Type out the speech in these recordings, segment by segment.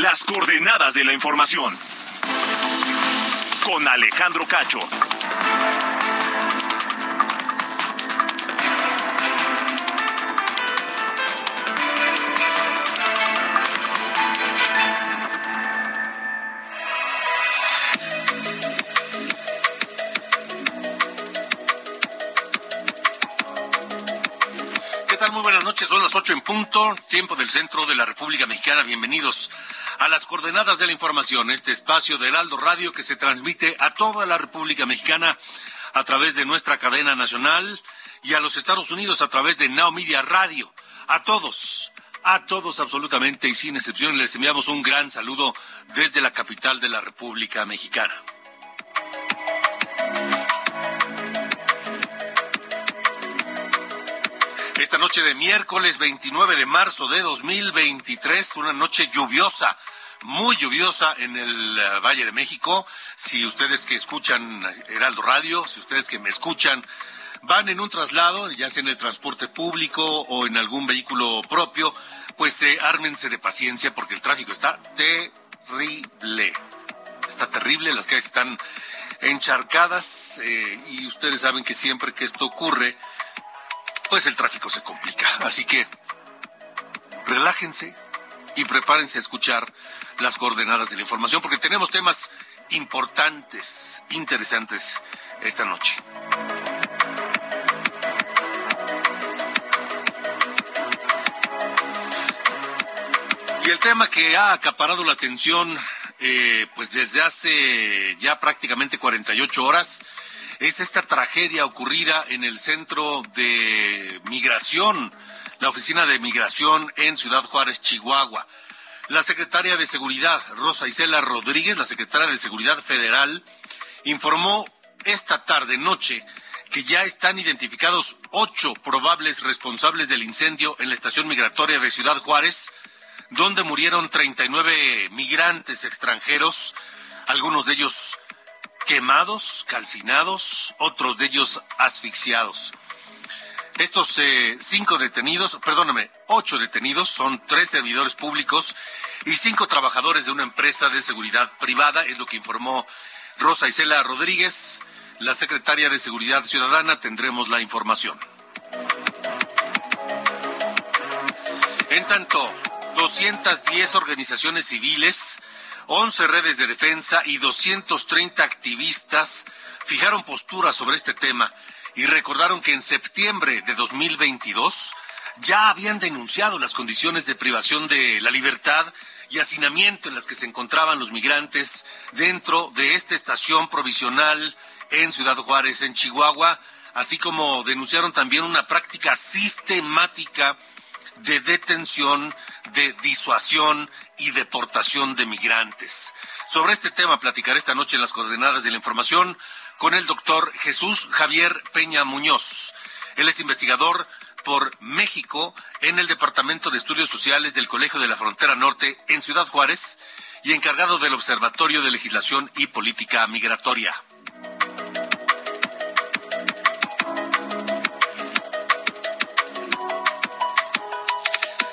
Las coordenadas de la información. Con Alejandro Cacho. Muy buenas noches, son las ocho en punto, tiempo del centro de la República Mexicana. Bienvenidos a las coordenadas de la información, este espacio de Heraldo Radio que se transmite a toda la República Mexicana a través de nuestra cadena nacional y a los Estados Unidos a través de Now Media Radio. A todos, a todos absolutamente y sin excepción les enviamos un gran saludo desde la capital de la República Mexicana. Esta noche de miércoles 29 de marzo de 2023, una noche lluviosa, muy lluviosa en el eh, Valle de México. Si ustedes que escuchan Heraldo Radio, si ustedes que me escuchan, van en un traslado, ya sea en el transporte público o en algún vehículo propio, pues eh, ármense de paciencia porque el tráfico está terrible. Está terrible, las calles están encharcadas eh, y ustedes saben que siempre que esto ocurre, pues el tráfico se complica. Así que relájense y prepárense a escuchar las coordenadas de la información porque tenemos temas importantes, interesantes esta noche. Y el tema que ha acaparado la atención eh, pues desde hace ya prácticamente 48 horas es esta tragedia ocurrida en el centro de migración, la oficina de migración en Ciudad Juárez, Chihuahua. La secretaria de Seguridad, Rosa Isela Rodríguez, la secretaria de Seguridad Federal, informó esta tarde noche que ya están identificados ocho probables responsables del incendio en la estación migratoria de Ciudad Juárez, donde murieron 39 migrantes extranjeros, algunos de ellos quemados, calcinados, otros de ellos asfixiados. Estos eh, cinco detenidos, perdóname, ocho detenidos, son tres servidores públicos y cinco trabajadores de una empresa de seguridad privada, es lo que informó Rosa Isela Rodríguez, la secretaria de Seguridad Ciudadana. Tendremos la información. En tanto, 210 organizaciones civiles 11 redes de defensa y 230 activistas fijaron postura sobre este tema y recordaron que en septiembre de 2022 ya habían denunciado las condiciones de privación de la libertad y hacinamiento en las que se encontraban los migrantes dentro de esta estación provisional en Ciudad Juárez, en Chihuahua, así como denunciaron también una práctica sistemática de detención, de disuasión y deportación de migrantes. Sobre este tema platicaré esta noche en las coordenadas de la información con el doctor Jesús Javier Peña Muñoz. Él es investigador por México en el Departamento de Estudios Sociales del Colegio de la Frontera Norte en Ciudad Juárez y encargado del Observatorio de Legislación y Política Migratoria.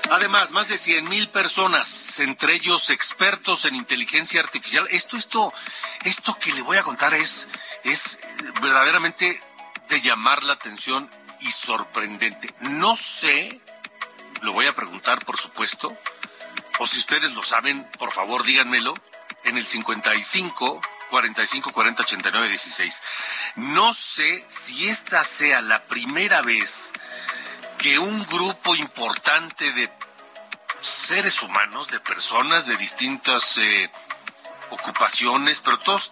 Además, más de cien mil personas, entre ellos expertos en inteligencia artificial. Esto, esto, esto que le voy a contar es, es verdaderamente de llamar la atención y sorprendente. No sé, lo voy a preguntar, por supuesto, o si ustedes lo saben, por favor, díganmelo en el 55 45 40 89 16. No sé si esta sea la primera vez que un grupo importante de seres humanos, de personas de distintas eh, ocupaciones, pero todos,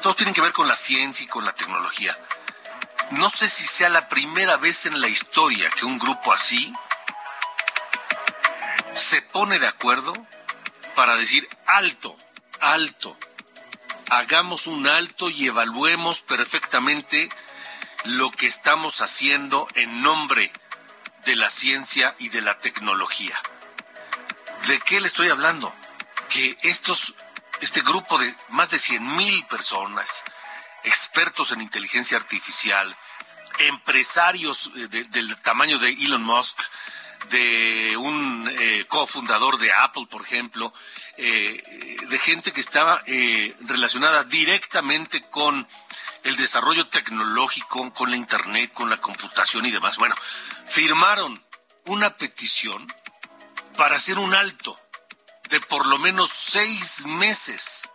todos tienen que ver con la ciencia y con la tecnología. no sé si sea la primera vez en la historia que un grupo así se pone de acuerdo para decir alto, alto, hagamos un alto y evaluemos perfectamente lo que estamos haciendo en nombre de la ciencia y de la tecnología. ¿De qué le estoy hablando? Que estos, este grupo de más de 100 mil personas, expertos en inteligencia artificial, empresarios eh, del tamaño de Elon Musk, de un eh, cofundador de Apple, por ejemplo, eh, de gente que estaba relacionada directamente con el desarrollo tecnológico, con la Internet, con la computación y demás. Bueno, firmaron una petición para hacer un alto de por lo menos seis meses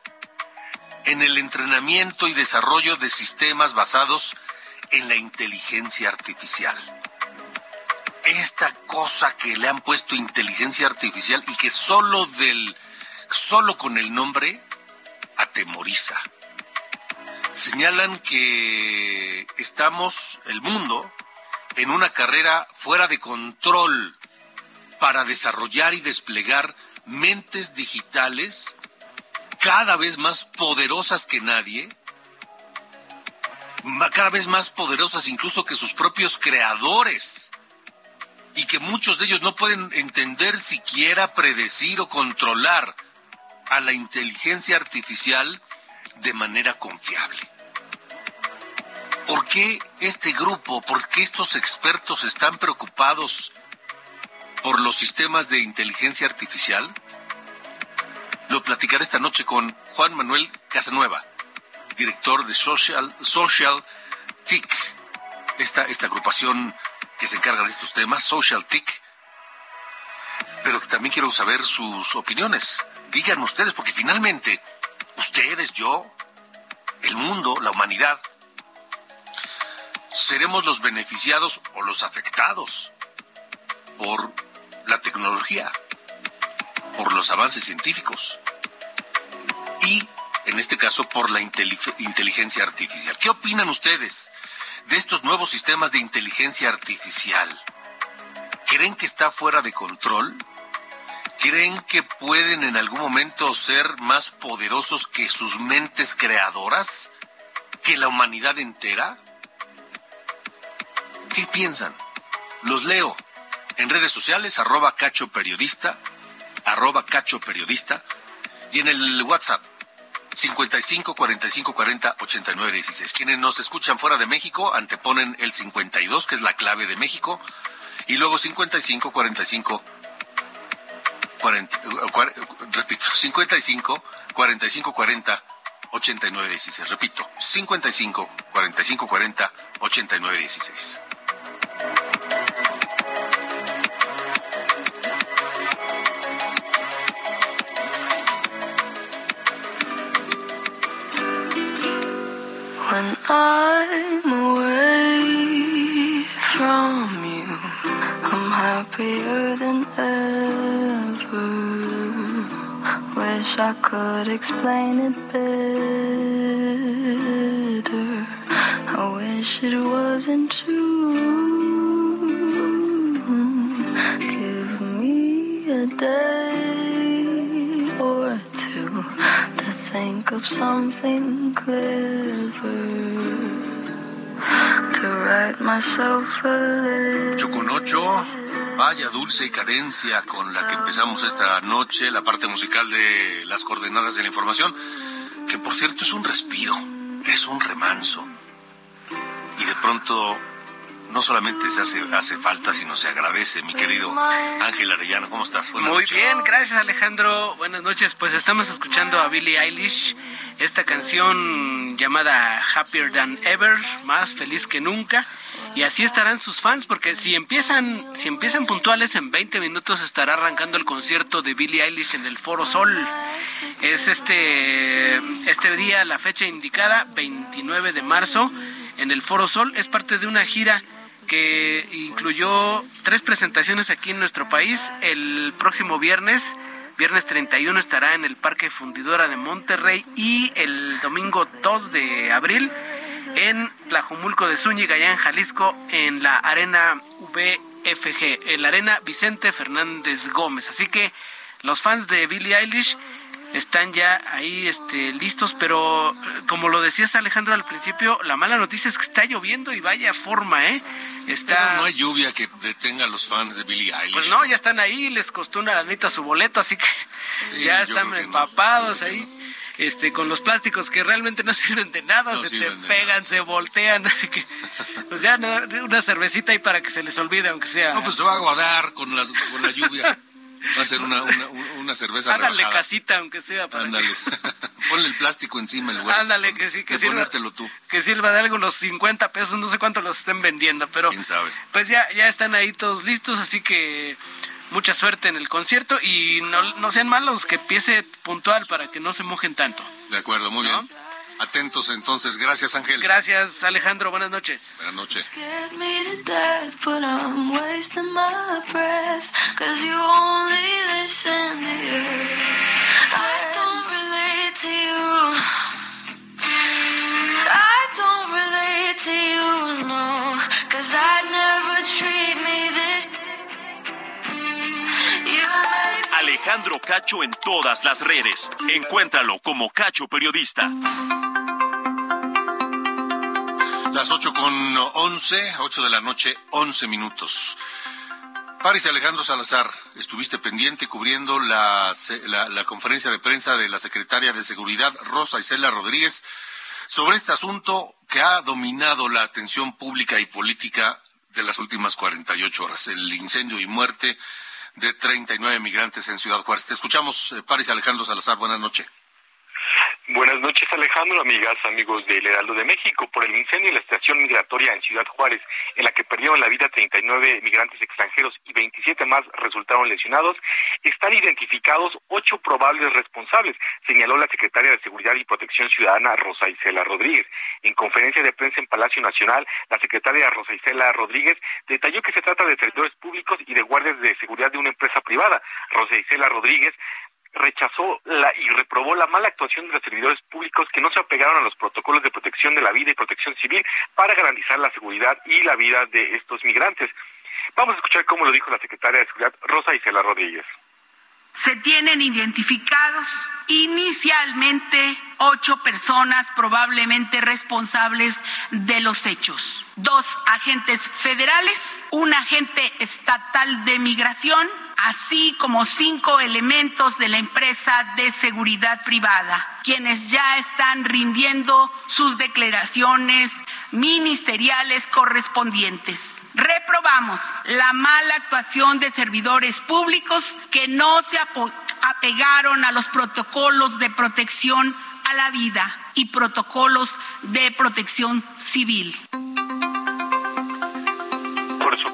en el entrenamiento y desarrollo de sistemas basados en la inteligencia artificial esta cosa que le han puesto inteligencia artificial y que solo del solo con el nombre atemoriza. Señalan que estamos el mundo en una carrera fuera de control para desarrollar y desplegar mentes digitales cada vez más poderosas que nadie, cada vez más poderosas incluso que sus propios creadores y que muchos de ellos no pueden entender siquiera predecir o controlar a la inteligencia artificial de manera confiable. ¿Por qué este grupo, por qué estos expertos están preocupados por los sistemas de inteligencia artificial? Lo platicaré esta noche con Juan Manuel Casanueva, director de Social, Social TIC, esta, esta agrupación que se encarga de estos temas, Social TIC, pero también quiero saber sus opiniones. Digan ustedes, porque finalmente ustedes, yo, el mundo, la humanidad, seremos los beneficiados o los afectados por la tecnología, por los avances científicos y, en este caso, por la inteligencia artificial. ¿Qué opinan ustedes? de estos nuevos sistemas de inteligencia artificial, ¿creen que está fuera de control? ¿Creen que pueden en algún momento ser más poderosos que sus mentes creadoras? ¿Que la humanidad entera? ¿Qué piensan? Los leo en redes sociales, arroba cacho periodista, arroba cacho periodista, y en el WhatsApp 55 45 40 89 16. Quienes nos escuchan fuera de México anteponen el 52, que es la clave de México, y luego 55 45 40, repito, 55 45 40 89 16. Repito, 55 45 40 89 16. When I'm away from you, I'm happier than ever. Wish I could explain it better. I wish it wasn't true. Give me a day or two to think of something clever. Ocho con ocho, vaya dulce cadencia con la que empezamos esta noche, la parte musical de las coordenadas de la información, que por cierto es un respiro, es un remanso. Y de pronto no solamente se hace, hace falta, sino se agradece, mi querido Ángel Arellano. ¿Cómo estás? Muy bien, gracias Alejandro. Buenas noches. Pues estamos escuchando a Billie Eilish, esta canción llamada Happier Than Ever, más feliz que nunca. Y así estarán sus fans, porque si empiezan, si empiezan puntuales, en 20 minutos estará arrancando el concierto de Billie Eilish en el Foro Sol. Es este, este día, la fecha indicada, 29 de marzo, en el Foro Sol. Es parte de una gira que incluyó tres presentaciones aquí en nuestro país. El próximo viernes, viernes 31, estará en el Parque Fundidora de Monterrey y el domingo 2 de abril en Tlajumulco de Zúñiga, allá en Jalisco, en la Arena VFG, en la Arena Vicente Fernández Gómez. Así que los fans de Billie Eilish están ya ahí este, listos, pero como lo decías Alejandro al principio, la mala noticia es que está lloviendo y vaya forma, ¿eh? Está... no hay lluvia que detenga a los fans de Billie Eilish. Pues no, ya están ahí, les costó una lanita su boleto, así que ya están empapados ahí. Este, con los plásticos que realmente no sirven de nada, se te pegan, se voltean, así que, pues ya una cervecita ahí para que se les olvide, aunque sea. No, pues se va a guardar con, las, con la lluvia. Va a ser una, una, una cerveza Háganle casita, aunque sea. Para Ándale. Ponle el plástico encima el lugar. Ándale, que sí, que sirva. tú. Que sirva de algo los 50 pesos, no sé cuánto los estén vendiendo, pero. ¿Quién sabe? Pues ya, ya están ahí todos listos, así que mucha suerte en el concierto y no, no sean malos, que empiece puntual para que no se mojen tanto. De acuerdo, muy bien. Atentos entonces. Gracias, Ángel. Gracias, Alejandro. Buenas noches. Buenas noches. Alejandro Cacho en todas las redes. Encuéntralo como Cacho Periodista. Las 8 con 11, 8 de la noche, 11 minutos. Paris Alejandro Salazar, estuviste pendiente cubriendo la, la, conferencia de prensa de la secretaria de Seguridad, Rosa Isela Rodríguez, sobre este asunto que ha dominado la atención pública y política de las últimas 48 horas, el incendio y muerte de 39 migrantes en Ciudad Juárez. Te escuchamos, eh, Paris Alejandro Salazar. Buenas noches. Buenas noches, Alejandro, amigas, amigos del Heraldo de México. Por el incendio en la estación migratoria en Ciudad Juárez, en la que perdieron la vida 39 migrantes extranjeros y 27 más resultaron lesionados, están identificados ocho probables responsables, señaló la secretaria de Seguridad y Protección Ciudadana, Rosa Isela Rodríguez. En conferencia de prensa en Palacio Nacional, la secretaria Rosa Isela Rodríguez detalló que se trata de servidores públicos y de guardias de seguridad de una empresa privada. Rosa Isela Rodríguez rechazó la y reprobó la mala actuación de los servidores públicos que no se apegaron a los protocolos de protección de la vida y protección civil para garantizar la seguridad y la vida de estos migrantes. Vamos a escuchar cómo lo dijo la secretaria de Seguridad Rosa Isela Rodríguez. Se tienen identificados inicialmente ocho personas probablemente responsables de los hechos. Dos agentes federales, un agente estatal de migración, así como cinco elementos de la empresa de seguridad privada, quienes ya están rindiendo sus declaraciones ministeriales correspondientes. Reprobamos la mala actuación de servidores públicos que no se apegaron a los protocolos de protección a la vida y protocolos de protección civil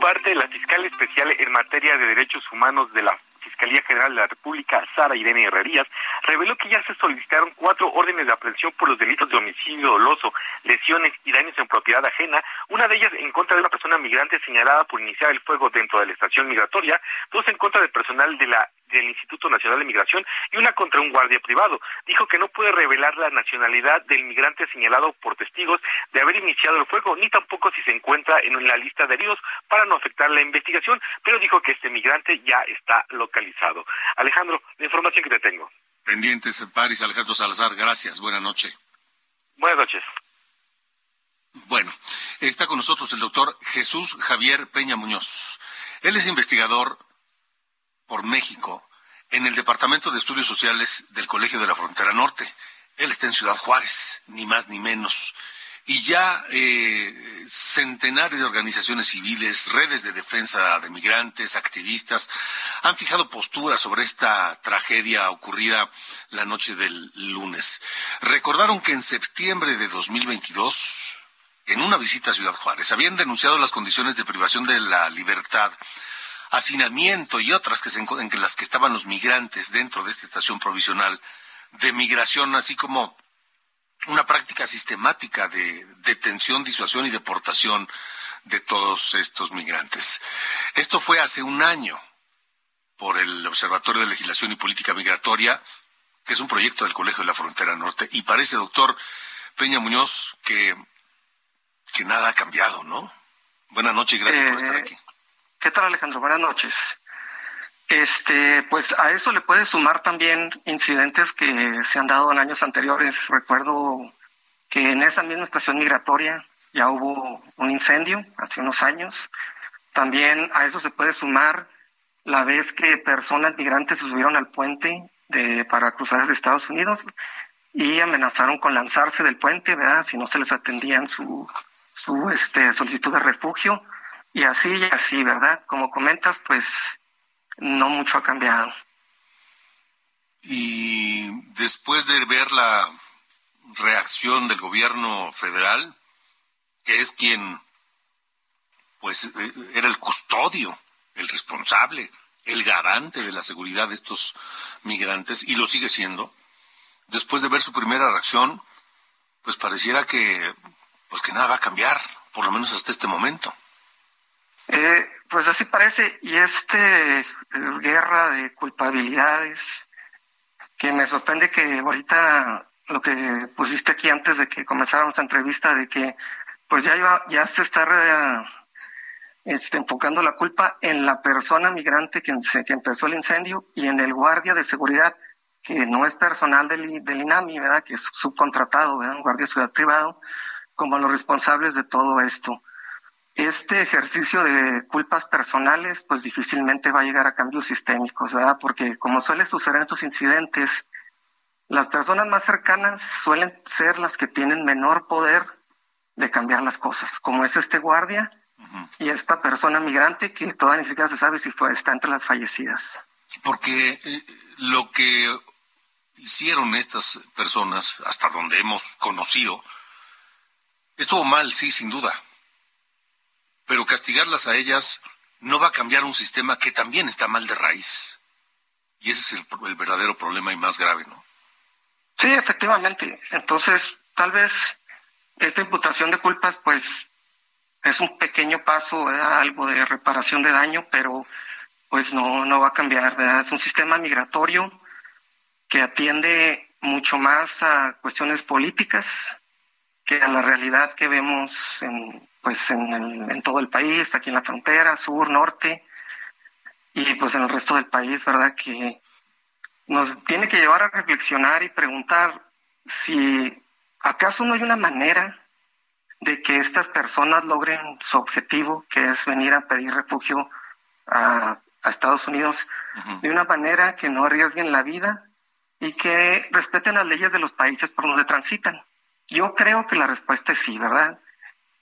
parte, la fiscal especial en materia de derechos humanos de la Fiscalía General de la República, Sara Irene Herrerías, reveló que ya se solicitaron cuatro órdenes de aprehensión por los delitos de homicidio doloso, lesiones y daños en propiedad ajena, una de ellas en contra de una persona migrante señalada por iniciar el fuego dentro de la estación migratoria, dos en contra del personal de la del Instituto Nacional de Migración y una contra un guardia privado. Dijo que no puede revelar la nacionalidad del migrante señalado por testigos de haber iniciado el fuego, ni tampoco si se encuentra en la lista de heridos para no afectar la investigación, pero dijo que este migrante ya está localizado. Alejandro, la información que te tengo. Pendientes, París, Alejandro Salazar, gracias. Buenas noches. Buenas noches. Bueno, está con nosotros el doctor Jesús Javier Peña Muñoz. Él es investigador por México en el Departamento de Estudios Sociales del Colegio de la Frontera Norte. Él está en Ciudad Juárez, ni más ni menos. Y ya eh, centenares de organizaciones civiles, redes de defensa de migrantes, activistas, han fijado posturas sobre esta tragedia ocurrida la noche del lunes. Recordaron que en septiembre de 2022, en una visita a Ciudad Juárez, habían denunciado las condiciones de privación de la libertad hacinamiento y otras que se, en las que estaban los migrantes dentro de esta estación provisional de migración, así como una práctica sistemática de detención, disuasión y deportación de todos estos migrantes. Esto fue hace un año por el Observatorio de Legislación y Política Migratoria, que es un proyecto del Colegio de la Frontera Norte, y parece, doctor Peña Muñoz, que que nada ha cambiado, ¿no? Buenas noches y gracias por estar eh, aquí. ¿Qué tal, Alejandro? Buenas noches. Este, pues a eso le puede sumar también incidentes que se han dado en años anteriores. Recuerdo que en esa misma estación migratoria ya hubo un incendio hace unos años. También a eso se puede sumar la vez que personas migrantes se subieron al puente para cruzar hacia Estados Unidos y amenazaron con lanzarse del puente, ¿verdad? Si no se les atendían su, su este, solicitud de refugio. Y así y así, ¿verdad? Como comentas, pues no mucho ha cambiado. Y después de ver la reacción del gobierno federal, que es quien, pues, eh, era el custodio, el responsable, el garante de la seguridad de estos migrantes, y lo sigue siendo, después de ver su primera reacción, pues pareciera que, pues que nada va a cambiar, por lo menos hasta este momento. Eh, pues así parece, y este eh, guerra de culpabilidades, que me sorprende que ahorita lo que pusiste aquí antes de que comenzáramos la entrevista, de que pues ya iba, ya se está este, enfocando la culpa en la persona migrante que, que empezó el incendio y en el guardia de seguridad que no es personal del, del INAMI, ¿verdad? Que es subcontratado, ¿verdad? Un guardia de seguridad privado, como los responsables de todo esto. Este ejercicio de culpas personales, pues difícilmente va a llegar a cambios sistémicos, ¿verdad? Porque como suele suceder en estos incidentes, las personas más cercanas suelen ser las que tienen menor poder de cambiar las cosas, como es este guardia y esta persona migrante que todavía ni siquiera se sabe si fue, está entre las fallecidas. Porque eh, lo que hicieron estas personas, hasta donde hemos conocido, estuvo mal, sí, sin duda. Pero castigarlas a ellas no va a cambiar un sistema que también está mal de raíz. Y ese es el, verdadero problema y más grave, ¿no? Sí, efectivamente. Entonces, tal vez esta imputación de culpas, pues, es un pequeño paso, algo de reparación de daño, pero pues no, no va a cambiar. ¿verdad? Es un sistema migratorio que atiende mucho más a cuestiones políticas que a la realidad que vemos en, pues en, todo el país, aquí en la frontera, sur, norte, y pues en el resto del país, ¿verdad? Que nos tiene que llevar a reflexionar y preguntar si acaso no hay una manera de que estas personas logren su objetivo, que es venir a pedir refugio a, Estados Unidos, de una manera que no arriesguen la vida y que respeten las leyes de los países por donde transitan. Yo creo que la respuesta es sí, ¿verdad?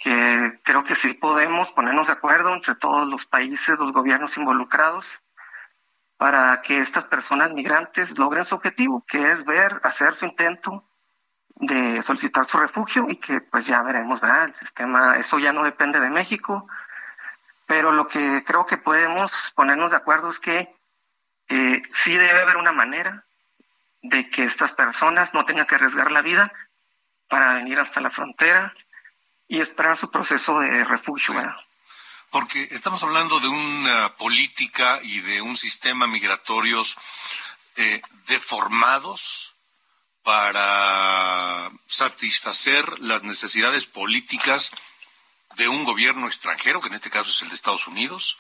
Que creo que sí podemos ponernos de acuerdo entre todos los países, los gobiernos involucrados, para que estas personas migrantes logren su objetivo, que es ver, hacer su intento de solicitar su refugio y que pues ya veremos, ¿verdad? El sistema, eso ya no depende de México, pero lo que creo que podemos ponernos de acuerdo es que eh, sí debe haber una manera de que estas personas no tengan que arriesgar la vida para venir hasta la frontera y esperar su proceso de refugio. Porque estamos hablando de una política y de un sistema migratorios eh, deformados para satisfacer las necesidades políticas de un gobierno extranjero, que en este caso es el de Estados Unidos,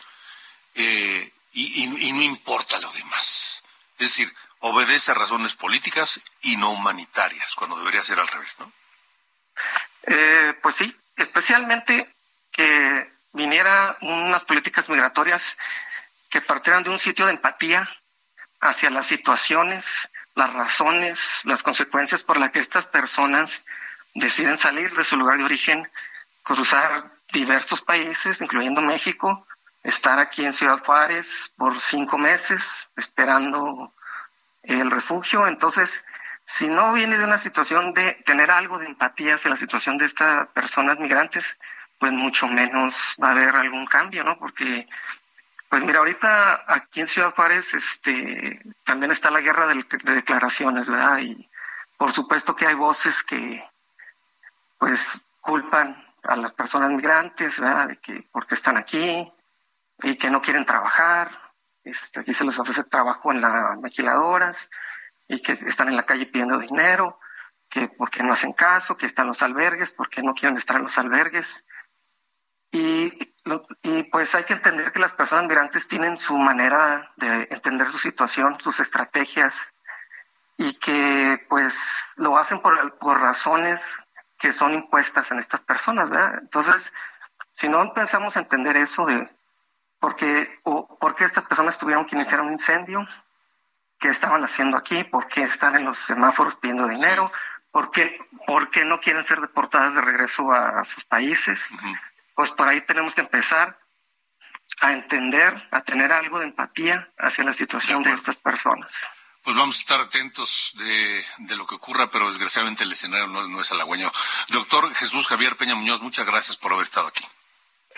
eh, y, y no importa lo demás. Es decir, obedece a razones políticas y no humanitarias, cuando debería ser al revés, ¿no? Eh, pues sí, especialmente que viniera unas políticas migratorias que partieran de un sitio de empatía hacia las situaciones, las razones, las consecuencias por las que estas personas deciden salir de su lugar de origen, cruzar diversos países, incluyendo México, estar aquí en Ciudad Juárez por cinco meses esperando el refugio. Entonces, si no viene de una situación de tener algo de empatía hacia la situación de estas personas migrantes, pues mucho menos va a haber algún cambio, ¿no? Porque, pues mira, ahorita aquí en Ciudad Juárez, este, también está la guerra de, declaraciones, ¿verdad? Y por supuesto que hay voces que, pues, culpan a las personas migrantes, ¿verdad? De que porque están aquí y que no quieren trabajar, este, aquí se les ofrece trabajo en las maquiladoras y que están en la calle pidiendo dinero. que por qué no hacen caso, que están los albergues, por qué no quieren estar en los albergues. Y, y pues hay que entender que las personas migrantes tienen su manera de entender su situación, sus estrategias, y que pues lo hacen por, por razones que son impuestas en estas personas, ¿verdad? Entonces, si no pensamos entender eso de por qué, o por qué estas personas tuvieron que iniciar un incendio, qué estaban haciendo aquí, por qué están en los semáforos pidiendo dinero, por, qué, por qué no quieren ser deportadas de regreso a, sus países, pues por ahí tenemos que empezar a entender, a tener algo de empatía hacia la situación de estas personas. Pues vamos a estar atentos de, de, lo que ocurra, pero desgraciadamente el escenario no, no, es halagüeño. Doctor Jesús Javier Peña Muñoz, muchas gracias por haber estado aquí.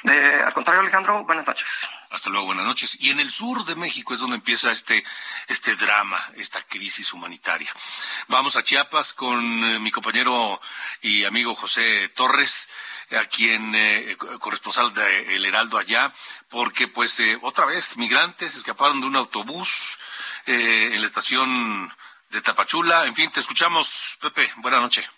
Al contrario, Alejandro, buenas noches. Hasta luego, buenas noches. Y en el sur de México es donde empieza este, este drama, esta crisis humanitaria. Vamos a Chiapas con eh, mi compañero y amigo José Torres, a quien eh, corresponsal de El Heraldo allá, porque pues eh, otra vez migrantes escaparon de un autobús eh, en la estación de Tapachula. En fin, te escuchamos, Pepe. Buenas noches.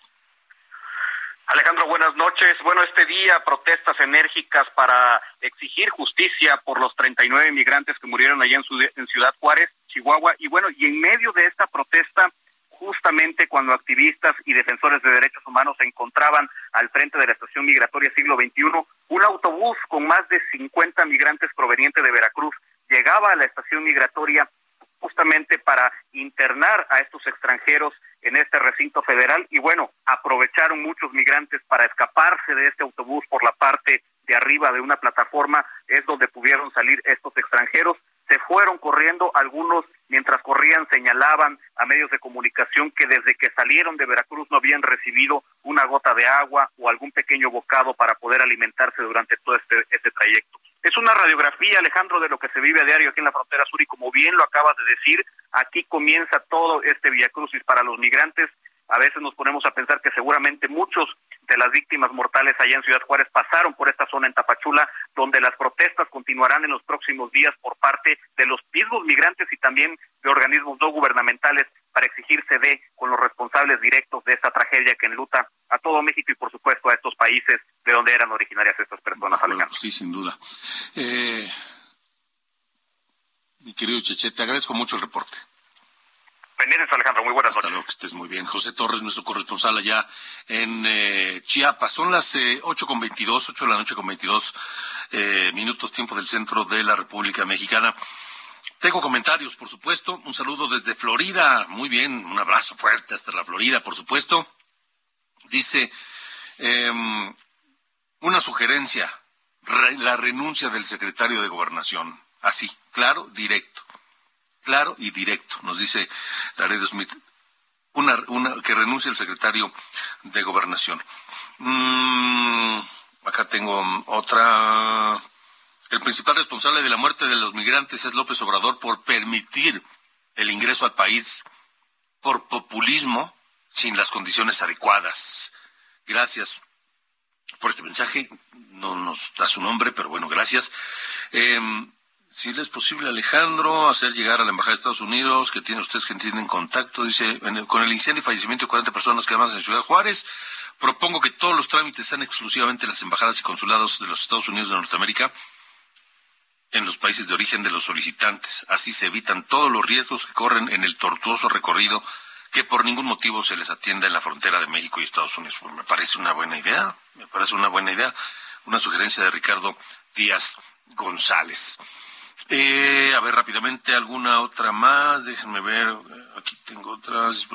Alejandro, buenas noches. Bueno, este día protestas enérgicas para exigir justicia por los 39 inmigrantes que murieron allá en, Ciudad Juárez, Chihuahua. Y bueno, y en medio de esta protesta, justamente cuando activistas y defensores de derechos humanos se encontraban al frente de la estación migratoria siglo XXI, un autobús con más de 50 migrantes provenientes de Veracruz llegaba a la estación migratoria justamente para internar a estos extranjeros en este recinto federal y bueno, aprovecharon muchos migrantes para escaparse de este autobús por la parte de arriba de una plataforma, es donde pudieron salir estos extranjeros. Se fueron corriendo, algunos mientras corrían señalaban a medios de comunicación que desde que salieron de Veracruz no habían recibido una gota de agua o algún pequeño bocado para poder alimentarse durante todo este, este trayecto. Es una radiografía, Alejandro, de lo que se vive a diario aquí en la frontera sur y como bien lo acabas de decir, aquí comienza todo este crucis para los migrantes. A veces nos ponemos a pensar que seguramente muchos de las víctimas mortales allá en Ciudad Juárez pasaron por esta zona en Tapachula, donde las protestas continuarán en los próximos días por parte de los mismos migrantes y también de organismos no gubernamentales para exigirse de con los responsables directos de esta tragedia que enluta a todo México y por supuesto a estos países de donde eran originarias estas personas, Alejandro. Sí, sin duda. Eh, mi querido Cheche, te agradezco mucho el reporte. Pendientes, Alejandro, muy buenas Hasta luego, que estés muy bien. José Torres, nuestro corresponsal allá en eh, Chiapas. Son las eh, ocho con veintidós, ocho de la noche con veintidós eh, minutos, tiempo del centro de la República Mexicana. Tengo comentarios, por supuesto. Un saludo desde Florida. Muy bien, un abrazo fuerte hasta la Florida, por supuesto. Dice, em, una sugerencia, la renuncia del secretario de Gobernación. Así, claro, directo. Claro y directo, nos dice Laredo Smith. Una, una, que renuncie el secretario de Gobernación. Mm, acá tengo otra. El principal responsable de la muerte de los migrantes es López Obrador por permitir el ingreso al país por populismo sin las condiciones adecuadas. Gracias por este mensaje. No nos da su nombre, pero bueno, gracias. Em, si le es posible, Alejandro, hacer llegar a la Embajada de Estados Unidos, que tiene ustedes que tienen contacto, dice, con el incendio y fallecimiento de 40 personas que además en Ciudad Juárez, propongo que todos los trámites sean exclusivamente las embajadas y consulados de los Estados Unidos de Norteamérica en los países de origen de los solicitantes. Así se evitan todos los riesgos que corren en el tortuoso recorrido que por ningún motivo se les atienda en la frontera de México y Estados Unidos. Pues me parece una buena idea, me parece una buena idea, una sugerencia de Ricardo Díaz González. Eh, a ver rápidamente alguna otra más, déjenme ver, aquí tengo otras,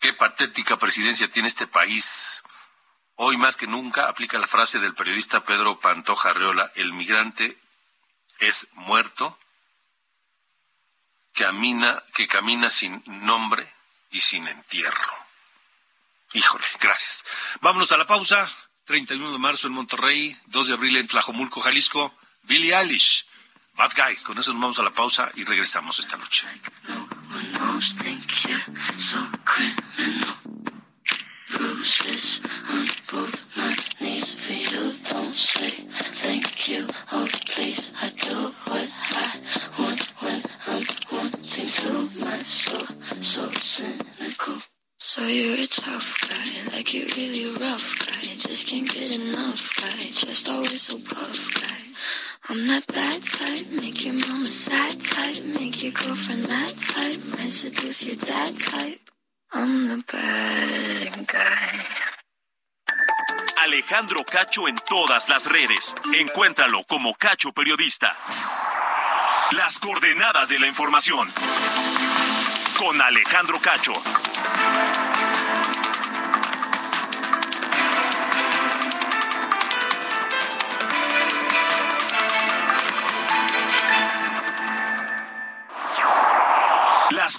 Qué patética presidencia tiene este país. Hoy más que nunca aplica la frase del periodista Pedro Pantoja Arreola, el migrante es muerto, camina, que camina sin nombre y sin entierro. Híjole, gracias. Vámonos a la pausa. 31 de marzo en Monterrey, 2 de abril en Tlajomulco, Jalisco. Billie Eilish, Bad Guys. Con eso nos vamos a la pausa y regresamos esta noche. both my knees feel. you. Don't say thank you. Oh, please, I do what I want when I'm wanting to. My soul, so cynical. So you're a tough guy, like you're really rough guy. Just can't get enough guy, just always so puff guy. I'm that bad type, make your mama sad type, make your girlfriend mad type, might seduce your dad type. I'm the bad guy. Alejandro Cacho en todas las redes. Encuéntralo como Cacho Periodista. Las coordenadas de la información. Con Alejandro Cacho. Las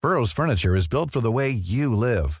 Burrow's furniture is built for the way you live.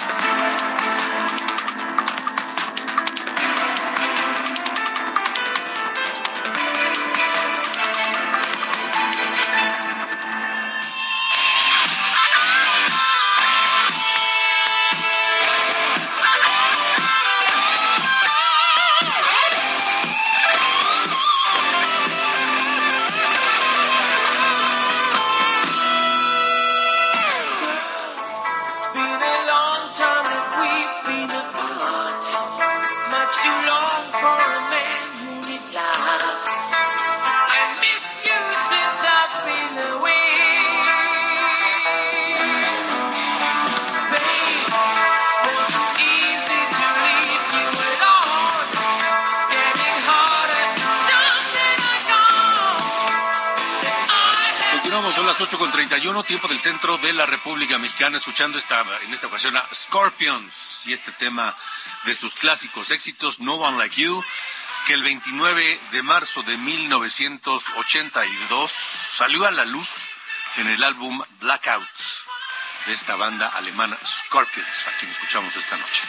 8 con 31, tiempo del centro de la República Mexicana, escuchando esta, en esta ocasión a Scorpions y este tema de sus clásicos éxitos, No One Like You, que el 29 de marzo de 1982 salió a la luz en el álbum Blackout de esta banda alemana Scorpions, a quien escuchamos esta noche.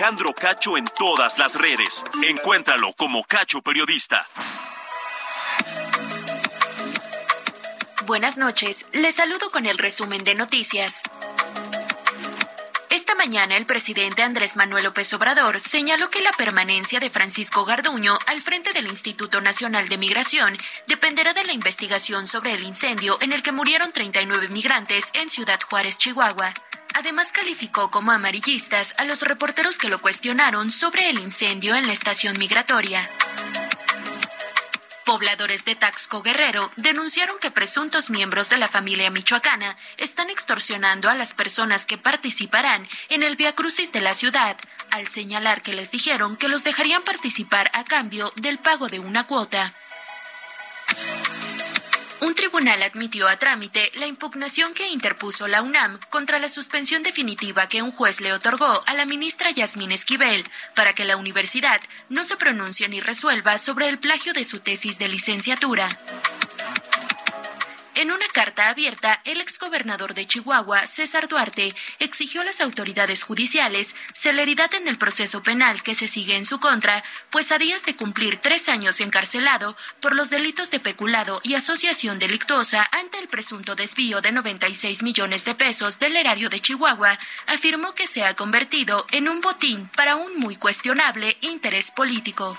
Alejandro Cacho en todas las redes. Encuéntralo como Cacho Periodista. Buenas noches, les saludo con el resumen de noticias. Esta mañana el presidente Andrés Manuel López Obrador señaló que la permanencia de Francisco Garduño al frente del Instituto Nacional de Migración dependerá de la investigación sobre el incendio en el que murieron 39 migrantes en Ciudad Juárez, Chihuahua. Además calificó como amarillistas a los reporteros que lo cuestionaron sobre el incendio en la estación migratoria. Pobladores de Taxco Guerrero denunciaron que presuntos miembros de la familia michoacana están extorsionando a las personas que participarán en el Via Crucis de la ciudad, al señalar que les dijeron que los dejarían participar a cambio del pago de una cuota. Un tribunal admitió a trámite la impugnación que interpuso la UNAM contra la suspensión definitiva que un juez le otorgó a la ministra Yasmín Esquivel para que la universidad no se pronuncie ni resuelva sobre el plagio de su tesis de licenciatura. En una carta abierta, el exgobernador de Chihuahua, César Duarte, exigió a las autoridades judiciales celeridad en el proceso penal que se sigue en su contra, pues a días de cumplir tres años encarcelado por los delitos de peculado y asociación delictuosa ante el presunto desvío de 96 millones de pesos del erario de Chihuahua, afirmó que se ha convertido en un botín para un muy cuestionable interés político.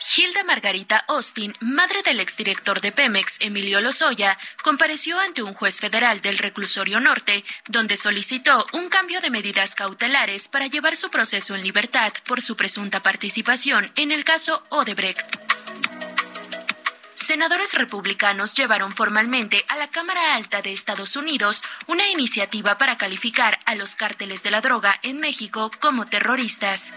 Hilda Margarita Austin, madre del exdirector de Pemex, Emilio Lozoya, compareció ante un juez federal del reclusorio norte, donde solicitó un cambio de medidas cautelares para llevar su proceso en libertad por su presunta participación en el caso Odebrecht. Senadores republicanos llevaron formalmente a la Cámara Alta de Estados Unidos una iniciativa para calificar a los cárteles de la droga en México como terroristas.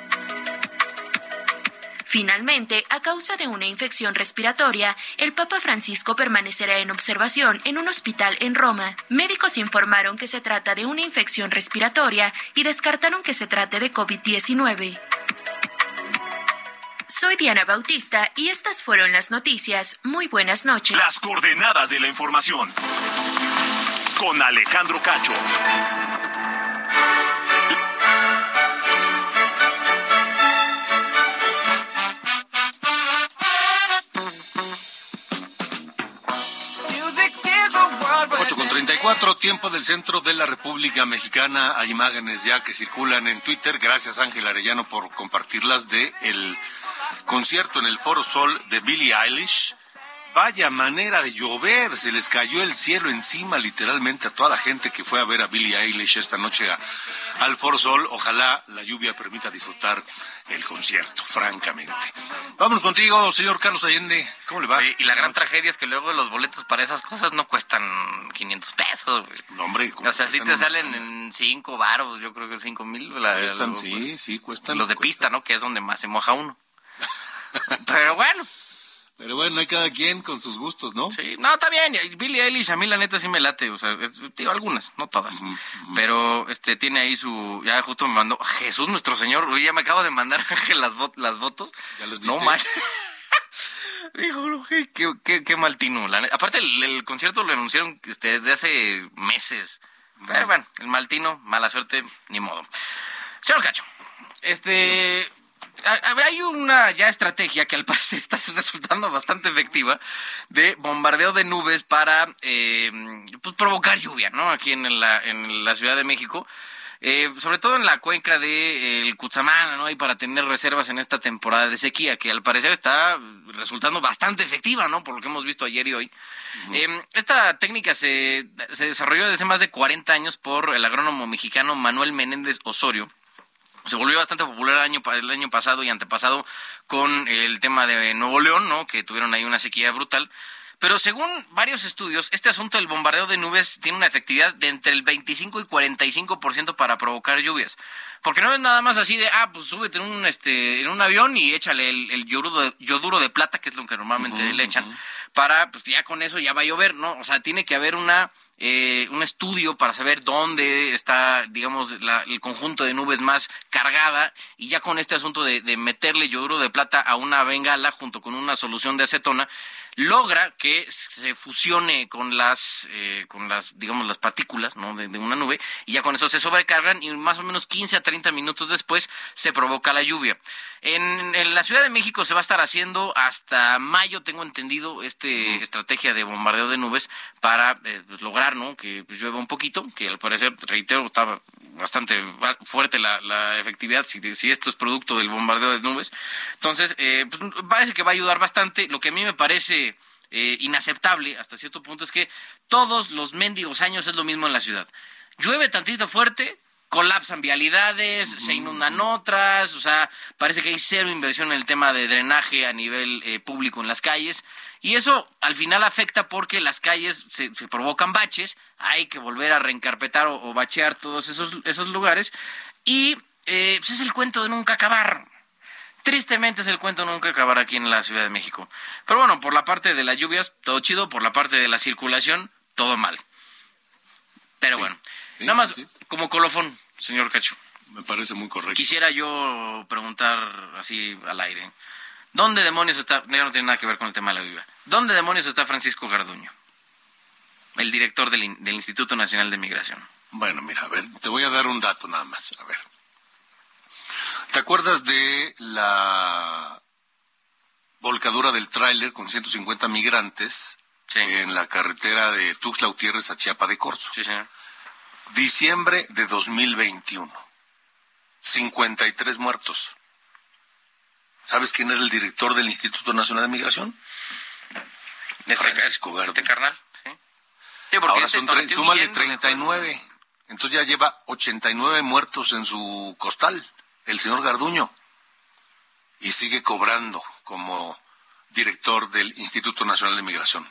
Finalmente, a causa de una infección respiratoria, el Papa Francisco permanecerá en observación en un hospital en Roma. Médicos informaron que se trata de una infección respiratoria y descartaron que se trate de COVID-19. Soy Diana Bautista y estas fueron las noticias. Muy buenas noches. Las coordenadas de la información. Con Alejandro Cacho. 34, tiempo del centro de la República Mexicana. Hay imágenes ya que circulan en Twitter. Gracias Ángel Arellano por compartirlas de el concierto en el Foro Sol de Billie Eilish. Vaya manera de llover, se les cayó el cielo encima literalmente a toda la gente que fue a ver a Billie Eilish esta noche a- al Foro Sol. Ojalá la lluvia permita disfrutar el concierto, francamente. Vámonos contigo, señor Carlos Allende. ¿Cómo le va? Y la gran tragedia es que luego los boletos para esas cosas no cuestan 500 pesos. güey. No, hombre, O sea, si te salen en 5 varos, yo creo que 5 mil. Cuestan, sí, sí, cuestan. Los de pista, ¿no? Que es donde más se moja uno. Pero bueno. Pero bueno, hay cada quien con sus gustos, ¿no? Sí, no, está bien. Billie Eilish, a mí la neta sí me late. O sea, digo, algunas, no todas. Pero este tiene ahí su. Ya justo me mandó. Jesús nuestro Señor. Uy, ya me acabo de mandar las, vo- las votos. ¿Ya las No viste? mal. Dijo, no, qué, qué, qué, mal tino. la. Aparte, el, el concierto lo anunciaron este, desde hace meses. Pero bueno, el mal tino, mala suerte, ni modo. Señor Cacho, este. Hay una ya estrategia que al parecer está resultando bastante efectiva de bombardeo de nubes para eh, pues, provocar lluvia, ¿no? Aquí en la, en la Ciudad de México. Eh, sobre todo en la cuenca del de, Cutzamala, ¿no? Y para tener reservas en esta temporada de sequía, que al parecer está resultando bastante efectiva, ¿no? Por lo que hemos visto ayer y hoy. Eh, esta técnica se, se desarrolló desde hace más de 40 años por el agrónomo mexicano Manuel Menéndez Osorio. Se volvió bastante popular el año, pa- el año pasado y antepasado con el tema de Nuevo León, ¿no? Que tuvieron ahí una sequía brutal. Pero según varios estudios, este asunto del bombardeo de nubes tiene una efectividad de entre el 25 y 45% para provocar lluvias. Porque no es nada más así de, ah, pues súbete en un, este, en un avión y échale el, el yoduro, de, yoduro de plata, que es lo que normalmente le echan, para, pues ya con eso ya va a llover, ¿no? O sea, tiene que haber una, eh, un estudio para saber dónde está, digamos, la- el conjunto de nubes más cargada y ya con este asunto de, de meterle yoduro de plata a una bengala junto con una solución de acetona, logra que se fusione con las, eh, con las, digamos, las partículas, ¿no? De, de una nube y ya con eso se sobrecargan y más o menos 15 a 30 minutos después se provoca la lluvia. En, en la Ciudad de México se va a estar haciendo hasta mayo, tengo entendido, este estrategia de bombardeo de nubes para eh, lograr, ¿no? Que pues, llueva un poquito, que al parecer, reitero, estaba bastante fuerte la, la efectividad si, si esto es producto del bombardeo de nubes. Entonces, eh, pues, parece que va a ayudar bastante. Lo que a mí me parece eh, inaceptable hasta cierto punto es que todos los mendigos años es lo mismo en la ciudad. Llueve tantito fuerte, colapsan vialidades, se inundan otras, o sea, parece que hay cero inversión en el tema de drenaje a nivel eh, público en las calles. Y eso al final afecta porque las calles se, se provocan baches, hay que volver a reencarpetar o, o bachear todos esos, esos lugares. Y eh, pues es el cuento de nunca acabar. Tristemente es el cuento nunca acabar aquí en la Ciudad de México. Pero bueno, por la parte de las lluvias, todo chido. Por la parte de la circulación, todo mal. Pero Sí, bueno, sí, nada más sí. como colofón, señor Cacho. Me parece muy correcto. Quisiera yo preguntar así al aire. ¿Dónde demonios está? Ya no tiene nada que ver con el tema de la lluvia. ¿Dónde demonios está Francisco Garduño? El director del, del Instituto Nacional de Migración. Bueno, mira, a ver, te voy a dar un dato nada más. A ver. ¿Te acuerdas de la volcadura del tráiler con 150 migrantes en la carretera de Tuxtla Gutiérrez a Chiapa de Corzo? Sí, señor. Diciembre de 2021. 53 muertos. ¿Sabes quién era el director del Instituto Nacional de Migración? Este, Francisco Garduño. este carnal. Sí. Sí, Ahora este son súmale bien, 39. Entonces ya lleva 89 muertos en su costal, el señor Garduño. Y sigue cobrando como director del Instituto Nacional de Migración.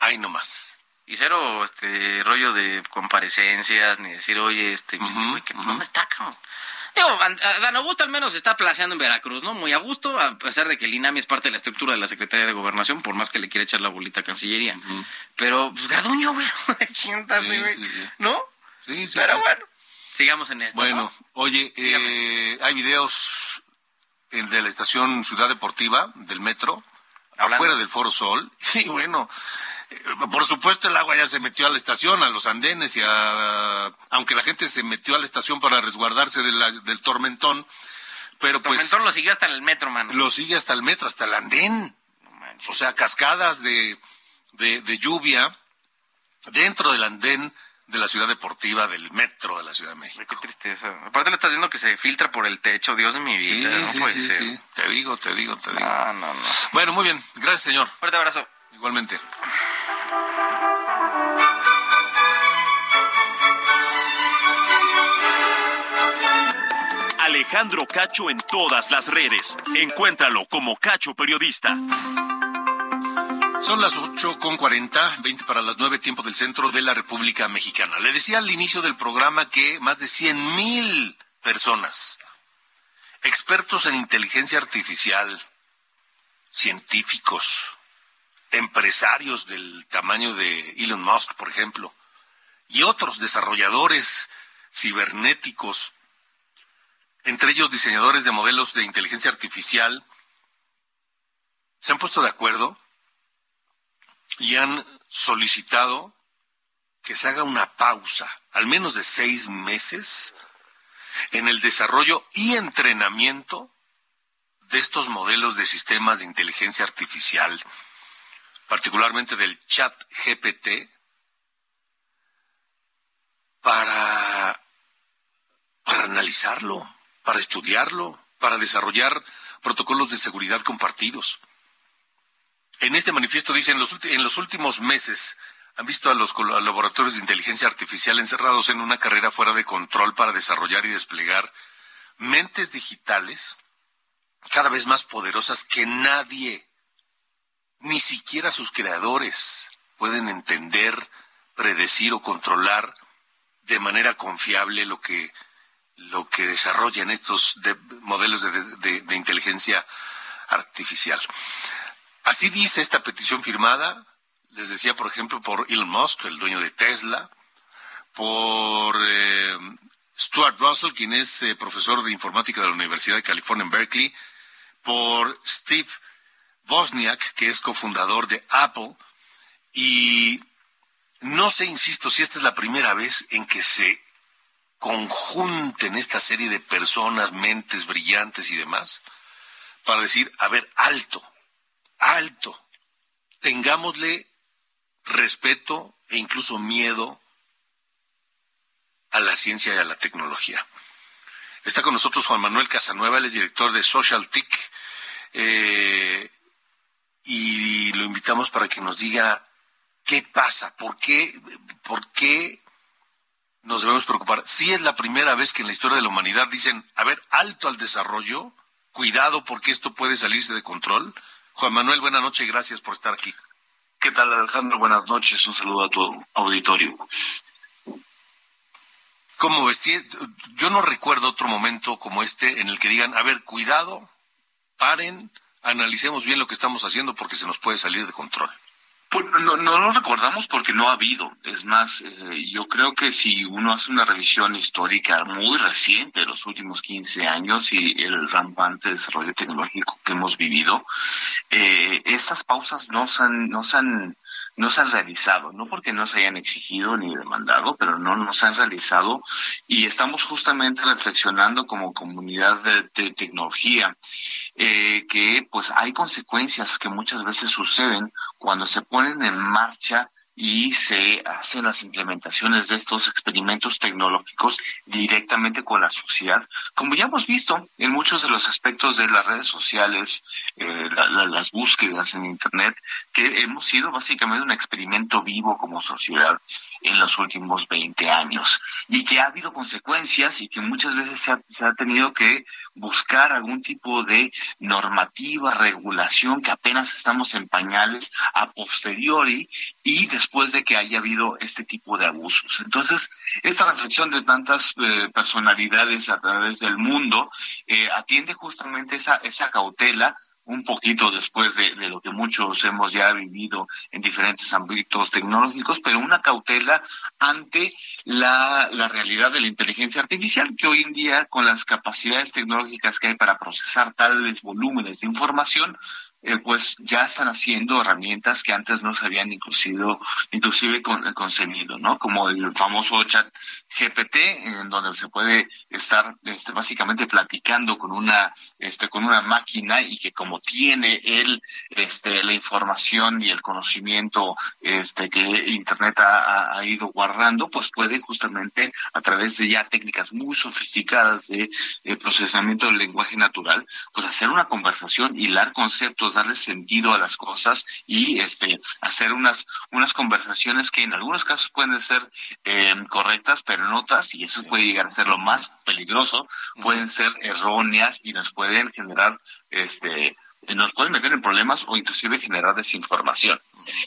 Ahí nomás. Y cero este rollo de comparecencias, ni decir, oye, este, este güey, que no me está, cabrón. Digo, An- Dan Augusto al menos está placeando en Veracruz, ¿no? Muy a gusto, a pesar de que el INAMI es parte de la estructura de la Secretaría de Gobernación, por más que le quiera echar la bolita a Cancillería. Pero, pues, Garduño, güey, de chintas, Sí, güey, sí, sí. ¿no? Sí, sí, Pero bueno, sigamos en esto, Bueno, ¿no? oye, eh, hay videos en- de la estación Ciudad Deportiva del metro, Hablando. afuera del Foro Sol, y bueno, por supuesto el agua ya se metió a la estación, a los andenes, y a, aunque la gente se metió a la estación para resguardarse de la- del tormentón, pero pues Tormentón lo siguió hasta el metro, mano. lo sigue hasta el metro, hasta el andén. O sea, cascadas de, de, de lluvia dentro del andén de la ciudad deportiva del metro de la Ciudad de México. Qué tristeza. Aparte le estás viendo que se filtra por el techo, Dios de mi Sí, vida. no sí, puede sí, ser. sí. Te digo, te digo, te digo. No, no, no. Bueno, muy bien. Gracias, señor. Fuerte abrazo. Igualmente. Alejandro Cacho en todas las redes. Encuéntralo como Cacho Periodista. Son las 8 con 40, 20 para las 9 tiempo del centro de la República Mexicana. Le decía al inicio del programa que más de 100 mil personas, expertos en inteligencia artificial, científicos, empresarios del tamaño de Elon Musk, por ejemplo, y otros desarrolladores cibernéticos, entre ellos diseñadores de modelos de inteligencia artificial, se han puesto de acuerdo y han solicitado que se haga una pausa, al menos de seis meses, en el desarrollo y entrenamiento de estos modelos de sistemas de inteligencia artificial, particularmente del chat GPT, para, para analizarlo, para estudiarlo, para desarrollar protocolos de seguridad compartidos. En este manifiesto dicen, los, ulti- en los últimos meses han visto a los laboratorios de inteligencia artificial encerrados en una carrera fuera de control para desarrollar y desplegar mentes digitales cada vez más poderosas que nadie, ni siquiera sus creadores, pueden entender, predecir o controlar de manera confiable lo que lo que desarrollan estos de- modelos de- de- inteligencia artificial. Así dice esta petición firmada, les decía, por ejemplo, por Elon Musk, el dueño de Tesla, por eh, Stuart Russell, quien es eh, profesor de informática de la Universidad de California en Berkeley, por Steve Wozniak, que es cofundador de Apple, y no sé, insisto, si esta es la primera vez en que se conjunten esta serie de personas, mentes brillantes y demás, para decir, a ver, alto, alto, tengámosle respeto e incluso miedo a la ciencia y a la tecnología. Está con nosotros Juan Manuel Casanueva, él es director de Social TIC, eh, y lo invitamos para que nos diga qué pasa, por qué, por qué nos debemos preocupar. Si es la primera vez que en la historia de la humanidad dicen, a ver, alto al desarrollo, cuidado porque esto puede salirse de control. Juan Manuel, buena noche y gracias por estar aquí. ¿Qué tal, Alejandro? Buenas noches. Un saludo a tu auditorio. ¿Cómo ves? Yo no recuerdo otro momento como este en el que digan, a ver, cuidado, paren, analicemos bien lo que estamos haciendo porque se nos puede salir de control. Pues no, no lo recordamos porque no ha habido. Es más, eh, yo creo que si uno hace una revisión histórica muy reciente los últimos 15 años y el rampante desarrollo tecnológico que hemos vivido, eh, estas pausas no se han, no se han, no se han realizado, no porque no se hayan exigido ni demandado, pero no, no se han realizado. Y estamos justamente reflexionando como comunidad de, de tecnología eh, que pues hay consecuencias que muchas veces suceden cuando se ponen en marcha y se hacen las implementaciones de estos experimentos tecnológicos directamente con la sociedad, como ya hemos visto en muchos de los aspectos de las redes sociales, eh, la- la- las búsquedas en Internet, que hemos sido básicamente un experimento vivo como sociedad. En los últimos 20 años y que ha habido consecuencias y que muchas veces se ha, tenido que buscar algún tipo de normativa, regulación que apenas estamos en pañales a posteriori y después de que haya habido este tipo de abusos. Entonces, esta reflexión de tantas eh, personalidades a través del mundo eh, atiende justamente esa, esa cautela un poquito después de, lo que muchos hemos ya vivido en diferentes ámbitos tecnológicos, pero una cautela ante la, la, realidad de la inteligencia artificial, que hoy en día, con las capacidades tecnológicas que hay para procesar tales volúmenes de información, eh, pues ya están haciendo herramientas que antes no se habían inclusive, inclusive con, concebido, ¿no? Como el famoso chat GPT, en donde se puede estar este, básicamente platicando con una, este, con una máquina y que como tiene él este, la información y el conocimiento este, que Internet ha, ido guardando, pues puede justamente a través de ya técnicas muy sofisticadas de, de procesamiento del lenguaje natural, pues hacer una conversación, hilar conceptos, darle sentido a las cosas y este, hacer unas, unas conversaciones que en algunos casos pueden ser eh, correctas, pero en otras, y eso puede llegar a ser lo más peligroso, pueden ser erróneas y nos pueden generar, este, nos pueden meter en problemas o inclusive generar desinformación.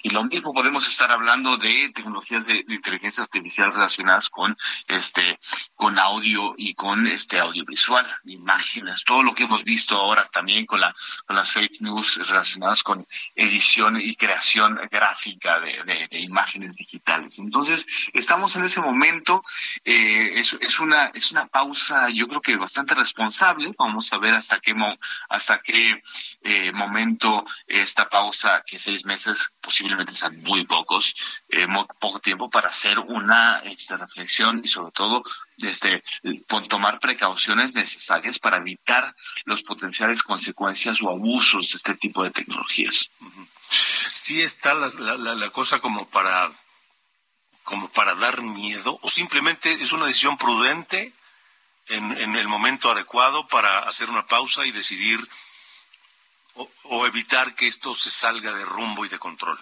Y lo mismo podemos estar hablando de tecnologías de, inteligencia artificial relacionadas con este con audio y con este audiovisual, imágenes, todo lo que hemos visto ahora también con la con las fake news relacionadas con edición y creación gráfica de, imágenes digitales. Entonces estamos en ese momento, eh, es, es una es una pausa, yo creo que bastante responsable. Vamos a ver hasta qué mo, hasta qué eh, momento esta pausa que seis meses posiblemente sean muy pocos, eh, muy poco tiempo para hacer una este, reflexión y sobre todo este, tomar precauciones necesarias para evitar los potenciales consecuencias o abusos de este tipo de tecnologías. Sí está la, la, la cosa como para como para dar miedo o simplemente es una decisión prudente en, en el momento adecuado para hacer una pausa y decidir o, evitar que esto se salga de rumbo y de control.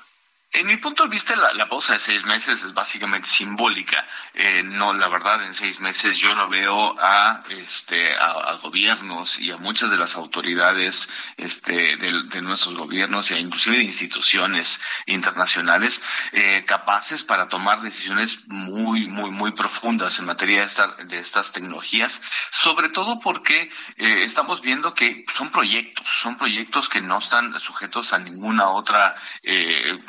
En mi punto de vista, la, pausa de seis meses es básicamente simbólica. Eh, no, la verdad, en seis meses yo no veo a, este, a, gobiernos y a muchas de las autoridades este, de, nuestros gobiernos e inclusive de instituciones internacionales eh, capaces para tomar decisiones muy, muy, muy profundas en materia de, esta, de estas tecnologías, sobre todo porque eh, estamos viendo que son proyectos, son proyectos que no están sujetos a ninguna otra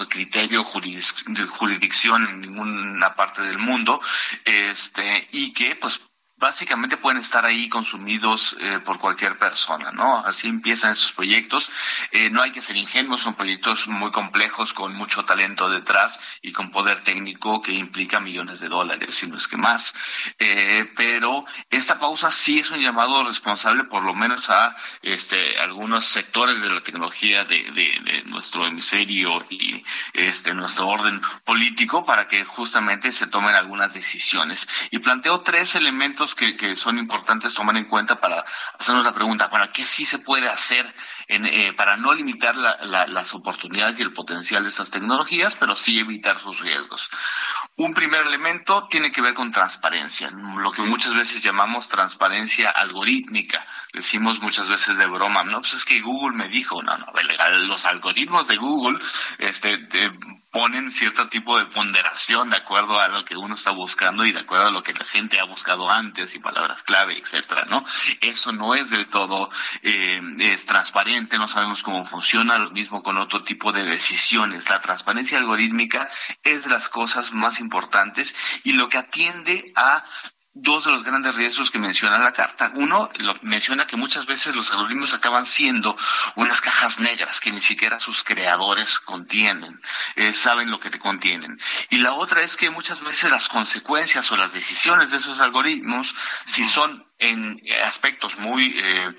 criterio criterio jurisdicción en ninguna parte del mundo, este, y que pues básicamente pueden estar ahí consumidos eh, por cualquier persona, ¿no? Así empiezan esos proyectos. Eh, no hay que ser ingenuos, son proyectos muy complejos con mucho talento detrás y con poder técnico que implica millones de dólares, si no es que más. Eh, pero esta pausa sí es un llamado responsable, por lo menos a este algunos sectores de la tecnología de, de, de nuestro hemisferio y este nuestro orden político para que justamente se tomen algunas decisiones. Y planteo tres elementos que, son importantes tomar en cuenta para hacernos la pregunta, ¿para qué sí se puede hacer en, eh, para no limitar la, la, las oportunidades y el potencial de estas tecnologías, pero sí evitar sus riesgos? Un primer elemento tiene que ver con transparencia, lo que muchas veces llamamos transparencia algorítmica. Decimos muchas veces de broma, no, pues es que Google me dijo, no, no, los algoritmos de Google este, de, ponen cierto tipo de ponderación de acuerdo a lo que uno está buscando y de acuerdo a lo que la gente ha buscado antes y palabras clave, etcétera, ¿no? Eso no es del todo eh, es transparente, no sabemos cómo funciona, lo mismo con otro tipo de decisiones. La transparencia algorítmica es de las cosas más importantes y lo que atiende a dos de los grandes riesgos que menciona la carta. Uno, lo, menciona que muchas veces los algoritmos acaban siendo unas cajas negras que ni siquiera sus creadores contienen, eh, saben lo que te contienen. Y la otra es que muchas veces las consecuencias o las decisiones de esos algoritmos, si son en eh, aspectos muy, eh,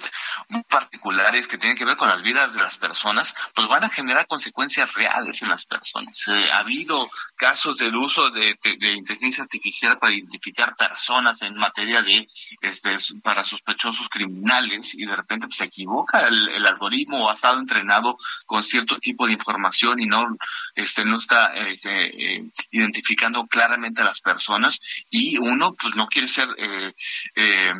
muy particulares que tienen que ver con las vidas de las personas, pues van a generar consecuencias reales en las personas. Eh, ha habido casos del uso de, de- de inteligencia artificial para identificar personas en materia de, este, para sospechosos criminales y de repente pues, se equivoca el, el algoritmo o ha estado entrenado con cierto tipo de información y no, este, no está este, eh, identificando claramente a las personas y uno pues no quiere ser eh, eh,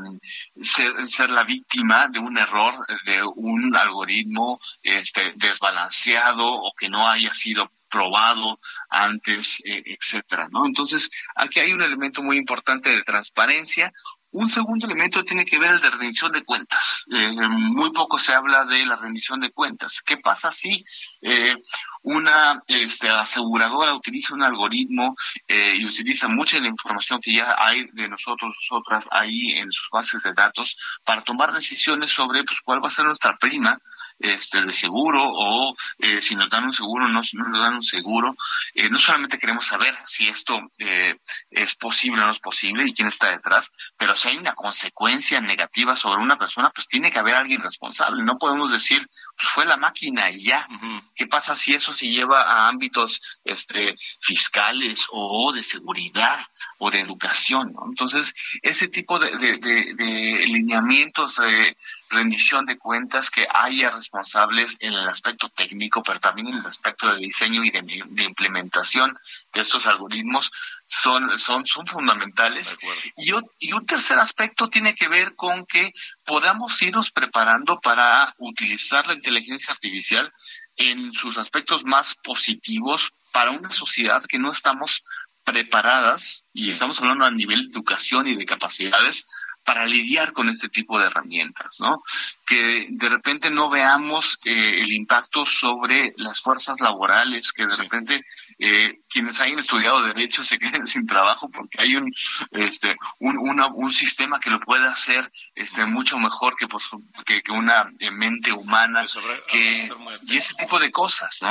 ser, ser la víctima de un error de un algoritmo este desbalanceado o que no haya sido probado antes, eh, etcétera, ¿no? Entonces, aquí hay un elemento muy importante de transparencia. Un segundo elemento tiene que ver el de rendición de cuentas. Eh, muy poco se habla de la rendición de cuentas. ¿Qué pasa si eh, una este, aseguradora utiliza un algoritmo eh, y utiliza mucha de la información que ya hay de nosotros, nosotras, ahí en sus bases de datos para tomar decisiones sobre pues, cuál va a ser nuestra prima este, de seguro o eh, si nos dan un seguro o no, no nos dan un seguro. Eh, no solamente queremos saber si esto eh, es posible o no es posible y quién está detrás, pero si hay una consecuencia negativa sobre una persona, pues tiene que haber alguien responsable. No podemos decir, pues fue la máquina y ya. ¿Qué pasa si eso se lleva a ámbitos este, fiscales o de seguridad o de educación? ¿no? Entonces, ese tipo de, de, de- de lineamientos de rendición de cuentas que haya responsables en el aspecto técnico, pero también en el aspecto de diseño y de, de implementación de estos algoritmos son, son, son fundamentales. Y, y un tercer aspecto tiene que ver con que podamos irnos preparando para utilizar la inteligencia artificial en sus aspectos más positivos para una sociedad que no estamos preparadas, y estamos hablando a nivel de educación y de capacidades, para lidiar con este tipo de herramientas, ¿no? Que de repente no veamos eh, el impacto sobre las fuerzas laborales, que de repente eh, quienes hayan estudiado derecho se queden sin trabajo porque hay un este un, una- un sistema que lo puede hacer este mucho mejor que pues, que, que una eh, mente humana que y ese tipo de cosas, ¿no?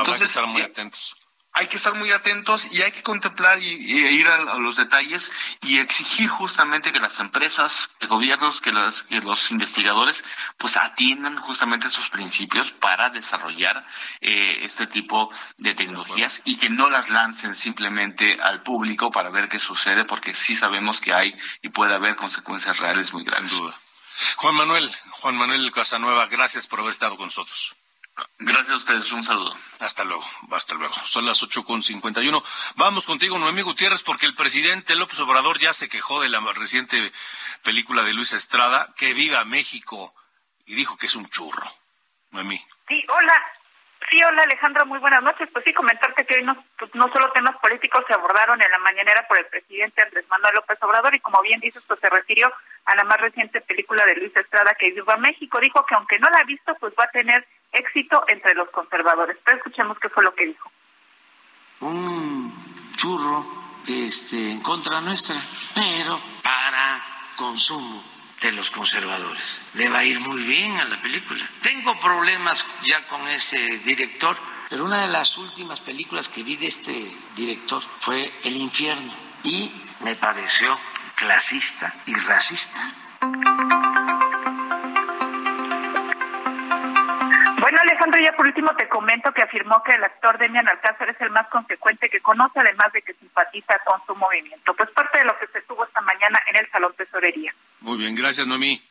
Habrá que estar muy eh, atentos. Hay que estar muy atentos y hay que contemplar y, y ir a, a los detalles y exigir justamente que las empresas, que gobiernos, que, las, que los investigadores, pues atiendan justamente esos principios para desarrollar eh, este tipo de tecnologías y que no las lancen simplemente al público para ver qué sucede, porque sí sabemos que hay y puede haber consecuencias reales muy grandes. Juan Manuel, Juan Manuel Casanueva, gracias por haber estado con nosotros. Gracias a ustedes, un saludo. Hasta luego, hasta luego. Son las ocho con cincuenta y uno. Vamos contigo, Noemí Gutiérrez, porque el presidente López Obrador ya se quejó de la reciente película de Luis Estrada, que viva México, y dijo que es un churro. Noemí. Sí, hola. Sí, hola Alejandro, muy buenas noches. Pues sí, comentarte que hoy no, pues, no solo temas políticos se abordaron en la mañanera por el presidente Andrés Manuel López Obrador y como bien dices, pues se refirió a la más reciente película de Luis Estrada que viva México. Dijo que aunque no la ha visto, pues va a tener éxito entre los conservadores. Pero escuchemos qué fue lo que dijo. un churro este, en contra nuestra, pero para consumo de los conservadores. Le va a ir muy bien a la película. Tengo problemas ya con ese director, pero una de las últimas películas que vi de este director fue El infierno y me pareció clasista y racista. Bueno, Alejandro, ya por último te comento que afirmó que el actor Demian Alcázar es el más consecuente que conoce, además de que simpatiza con su movimiento. Pues parte de lo que se tuvo esta mañana en el Salón Tesorería. Muy bien, gracias, Noemí.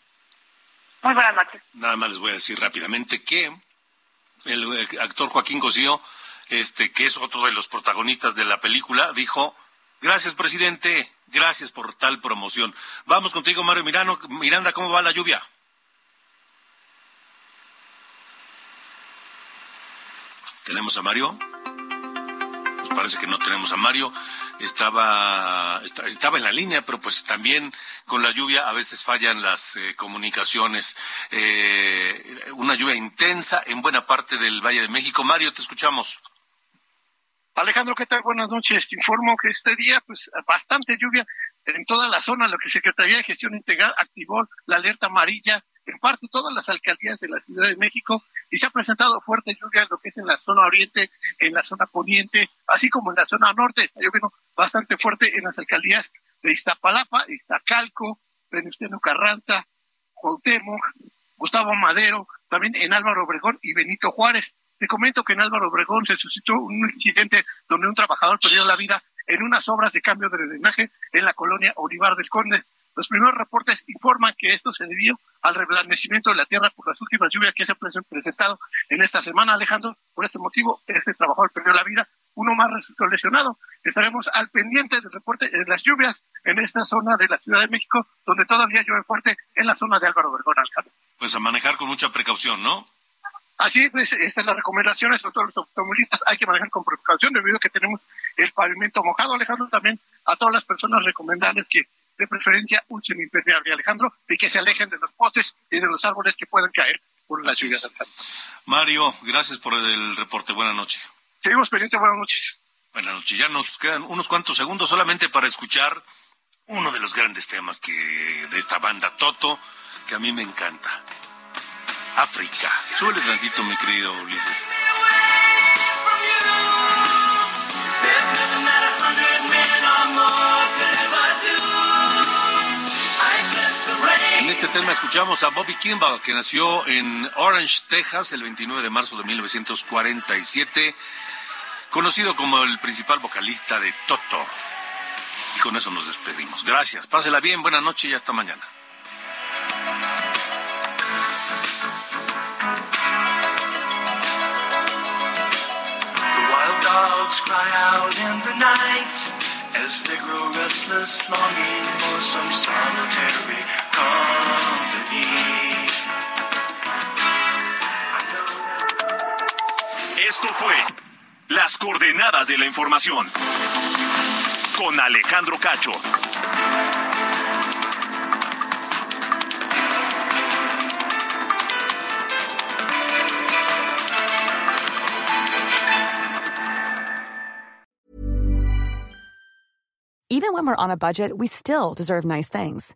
Muy buenas noches. Nada más les voy a decir rápidamente que el eh, actor Joaquín Cosío, este, que es otro de los protagonistas de la película, dijo, gracias, presidente, gracias por tal promoción. Vamos contigo, Mario Mirano. Miranda, ¿cómo va la lluvia? ¿Tenemos a Mario? Parece que no tenemos a Mario. Estaba, esta- estaba en la línea, pero pues también con la lluvia a veces fallan las eh, comunicaciones. Eh, una lluvia intensa en buena parte del Valle de México. Mario, te escuchamos. Alejandro, ¿qué tal? Buenas noches. Te informo que este día, pues, bastante lluvia en toda la zona, que Secretaría de Gestión Integral activó la alerta amarilla en parte todas las alcaldías de la Ciudad de México y se ha presentado fuerte lluvia en lo que es en la zona oriente, en la zona poniente, así como en la zona norte. Está lloviendo bastante fuerte en las alcaldías de Iztapalapa, Iztacalco, Venustiano Carranza, Cuauhtémoc, Gustavo Madero, también en Álvaro Obregón y Benito Juárez. Te comento que en Álvaro Obregón se suscitó un incidente donde un trabajador perdió la vida en unas obras de cambio de drenaje en la colonia Olivar del Conde. Los primeros reportes informan que esto se debió al reblandecimiento de la tierra por las últimas lluvias que se han presentado en esta semana, Alejandro. Por este motivo, este trabajador perdió la vida, uno más resultó lesionado. Estaremos al pendiente del reporte de las lluvias en esta zona de la Ciudad de México, donde todavía llueve fuerte en la zona de Álvaro Obregón, Alejandro. Pues a manejar con mucha precaución, ¿no? Así es, esta es la recomendación a todos los automovilistas, hay que manejar con precaución debido a que tenemos el pavimento mojado, Alejandro, también a todas las personas recomendarles que de preferencia usen impermeable, Alejandro, y que se alejen de los postes y de los árboles que puedan caer por la ciudad. Mario, gracias por el reporte, buenas noches. Seguimos pendientes, buenas noches. Buenas noches, ya nos quedan unos cuantos segundos solamente para escuchar uno de los grandes temas que de esta banda Toto, que a mí me encanta. África. Súbele tantito, mi querido Ulises. Este tema escuchamos a Bobby Kimball, que nació en Orange, Texas, el 29 de marzo de 1947, conocido como el principal vocalista de Toto. Y con eso nos despedimos. Gracias, pásela bien, buena noche y hasta mañana. As they grow restless, longing for some solitary. Esto fue Las coordenadas de la información con Alejandro Cacho. Even when we're on a budget, we still deserve nice things.